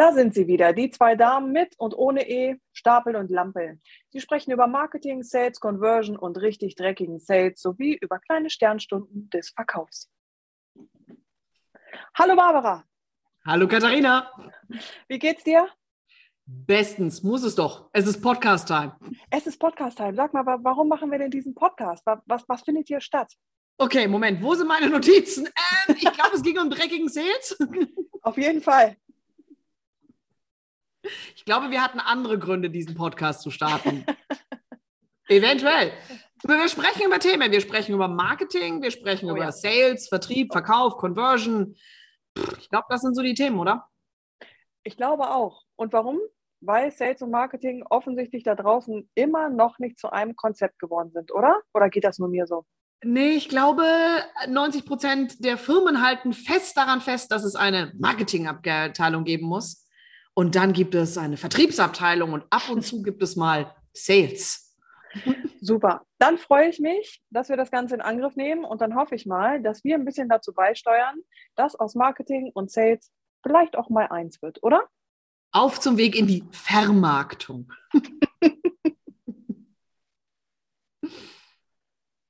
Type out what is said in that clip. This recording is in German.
Da sind sie wieder, die zwei Damen mit und ohne E, Stapel und Lampe. Sie sprechen über Marketing, Sales, Conversion und richtig dreckigen Sales sowie über kleine Sternstunden des Verkaufs. Hallo Barbara. Hallo Katharina. Wie geht's dir? Bestens, muss es doch. Es ist Podcast-Time. Es ist Podcast-Time. Sag mal, warum machen wir denn diesen Podcast? Was, was findet hier statt? Okay, Moment, wo sind meine Notizen? Ähm, ich glaube, es ging um dreckigen Sales. Auf jeden Fall. Ich glaube, wir hatten andere Gründe, diesen Podcast zu starten. Eventuell. Wir sprechen über Themen. Wir sprechen über Marketing, wir sprechen oh, über ja. Sales, Vertrieb, Verkauf, Conversion. Ich glaube, das sind so die Themen, oder? Ich glaube auch. Und warum? Weil Sales und Marketing offensichtlich da draußen immer noch nicht zu einem Konzept geworden sind, oder? Oder geht das nur mir so? Nee, ich glaube, 90 Prozent der Firmen halten fest daran fest, dass es eine Marketingabteilung geben muss. Und dann gibt es eine Vertriebsabteilung und ab und zu gibt es mal Sales. Super. Dann freue ich mich, dass wir das Ganze in Angriff nehmen und dann hoffe ich mal, dass wir ein bisschen dazu beisteuern, dass aus Marketing und Sales vielleicht auch mal eins wird, oder? Auf zum Weg in die Vermarktung.